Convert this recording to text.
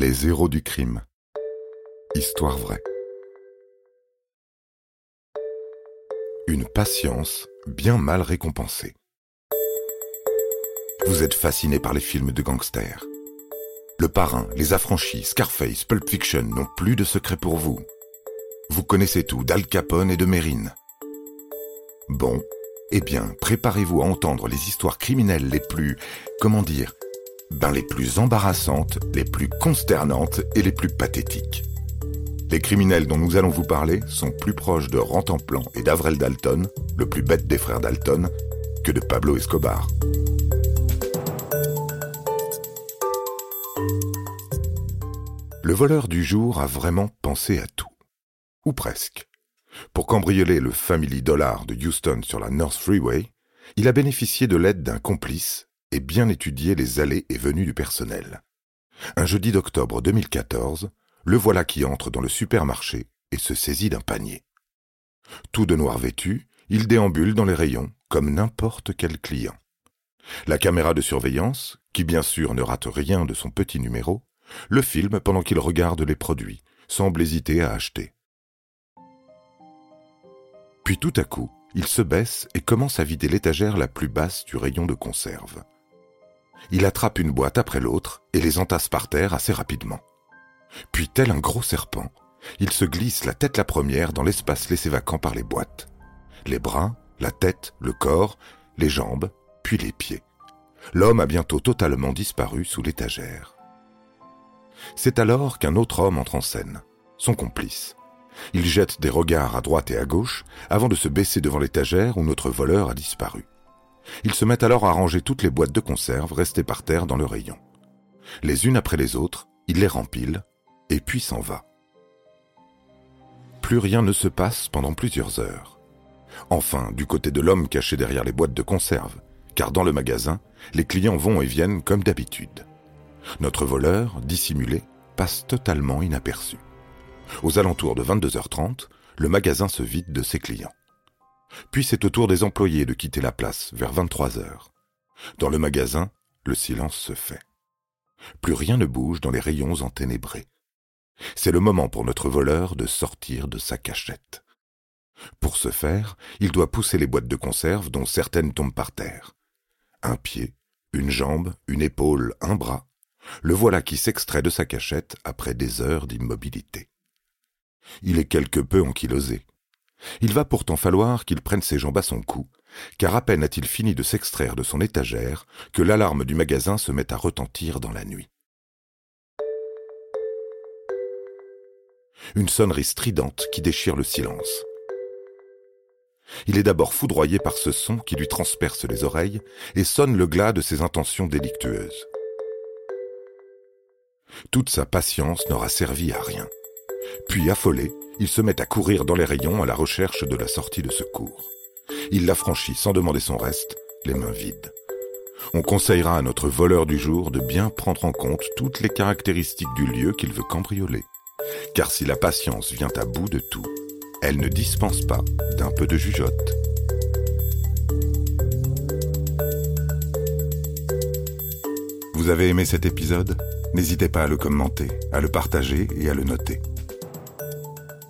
Les héros du crime. Histoire vraie. Une patience bien mal récompensée. Vous êtes fasciné par les films de gangsters. Le Parrain, Les Affranchis, Scarface, Pulp Fiction n'ont plus de secret pour vous. Vous connaissez tout d'Al Capone et de Mérine. Bon, eh bien, préparez-vous à entendre les histoires criminelles les plus, comment dire, ben les plus embarrassantes, les plus consternantes et les plus pathétiques. Les criminels dont nous allons vous parler sont plus proches de Rantanplan et d'Avrel Dalton, le plus bête des frères Dalton, que de Pablo Escobar. Le voleur du jour a vraiment pensé à tout. Ou presque. Pour cambrioler le Family Dollar de Houston sur la North Freeway, il a bénéficié de l'aide d'un complice et bien étudié les allées et venues du personnel. Un jeudi d'octobre 2014, le voilà qui entre dans le supermarché et se saisit d'un panier. Tout de noir vêtu, il déambule dans les rayons comme n'importe quel client. La caméra de surveillance, qui bien sûr ne rate rien de son petit numéro, le filme pendant qu'il regarde les produits, semble hésiter à acheter. Puis tout à coup, il se baisse et commence à vider l'étagère la plus basse du rayon de conserve. Il attrape une boîte après l'autre et les entasse par terre assez rapidement. Puis, tel un gros serpent, il se glisse la tête la première dans l'espace laissé vacant par les boîtes. Les bras, la tête, le corps, les jambes, puis les pieds. L'homme a bientôt totalement disparu sous l'étagère. C'est alors qu'un autre homme entre en scène, son complice. Il jette des regards à droite et à gauche avant de se baisser devant l'étagère où notre voleur a disparu. Il se met alors à ranger toutes les boîtes de conserve restées par terre dans le rayon. Les unes après les autres, il les rempile et puis s'en va. Plus rien ne se passe pendant plusieurs heures. Enfin, du côté de l'homme caché derrière les boîtes de conserve, car dans le magasin, les clients vont et viennent comme d'habitude. Notre voleur, dissimulé, passe totalement inaperçu. Aux alentours de 22h30, le magasin se vide de ses clients. Puis c'est au tour des employés de quitter la place vers 23 heures. Dans le magasin, le silence se fait. Plus rien ne bouge dans les rayons enténébrés. C'est le moment pour notre voleur de sortir de sa cachette. Pour ce faire, il doit pousser les boîtes de conserve dont certaines tombent par terre. Un pied, une jambe, une épaule, un bras. Le voilà qui s'extrait de sa cachette après des heures d'immobilité. Il est quelque peu ankylosé. Il va pourtant falloir qu'il prenne ses jambes à son cou, car à peine a-t-il fini de s'extraire de son étagère que l'alarme du magasin se met à retentir dans la nuit. Une sonnerie stridente qui déchire le silence. Il est d'abord foudroyé par ce son qui lui transperce les oreilles et sonne le glas de ses intentions délictueuses. Toute sa patience n'aura servi à rien. Puis, affolé, il se met à courir dans les rayons à la recherche de la sortie de secours. Il la franchit sans demander son reste, les mains vides. On conseillera à notre voleur du jour de bien prendre en compte toutes les caractéristiques du lieu qu'il veut cambrioler. Car si la patience vient à bout de tout, elle ne dispense pas d'un peu de jugeote. Vous avez aimé cet épisode? N'hésitez pas à le commenter, à le partager et à le noter.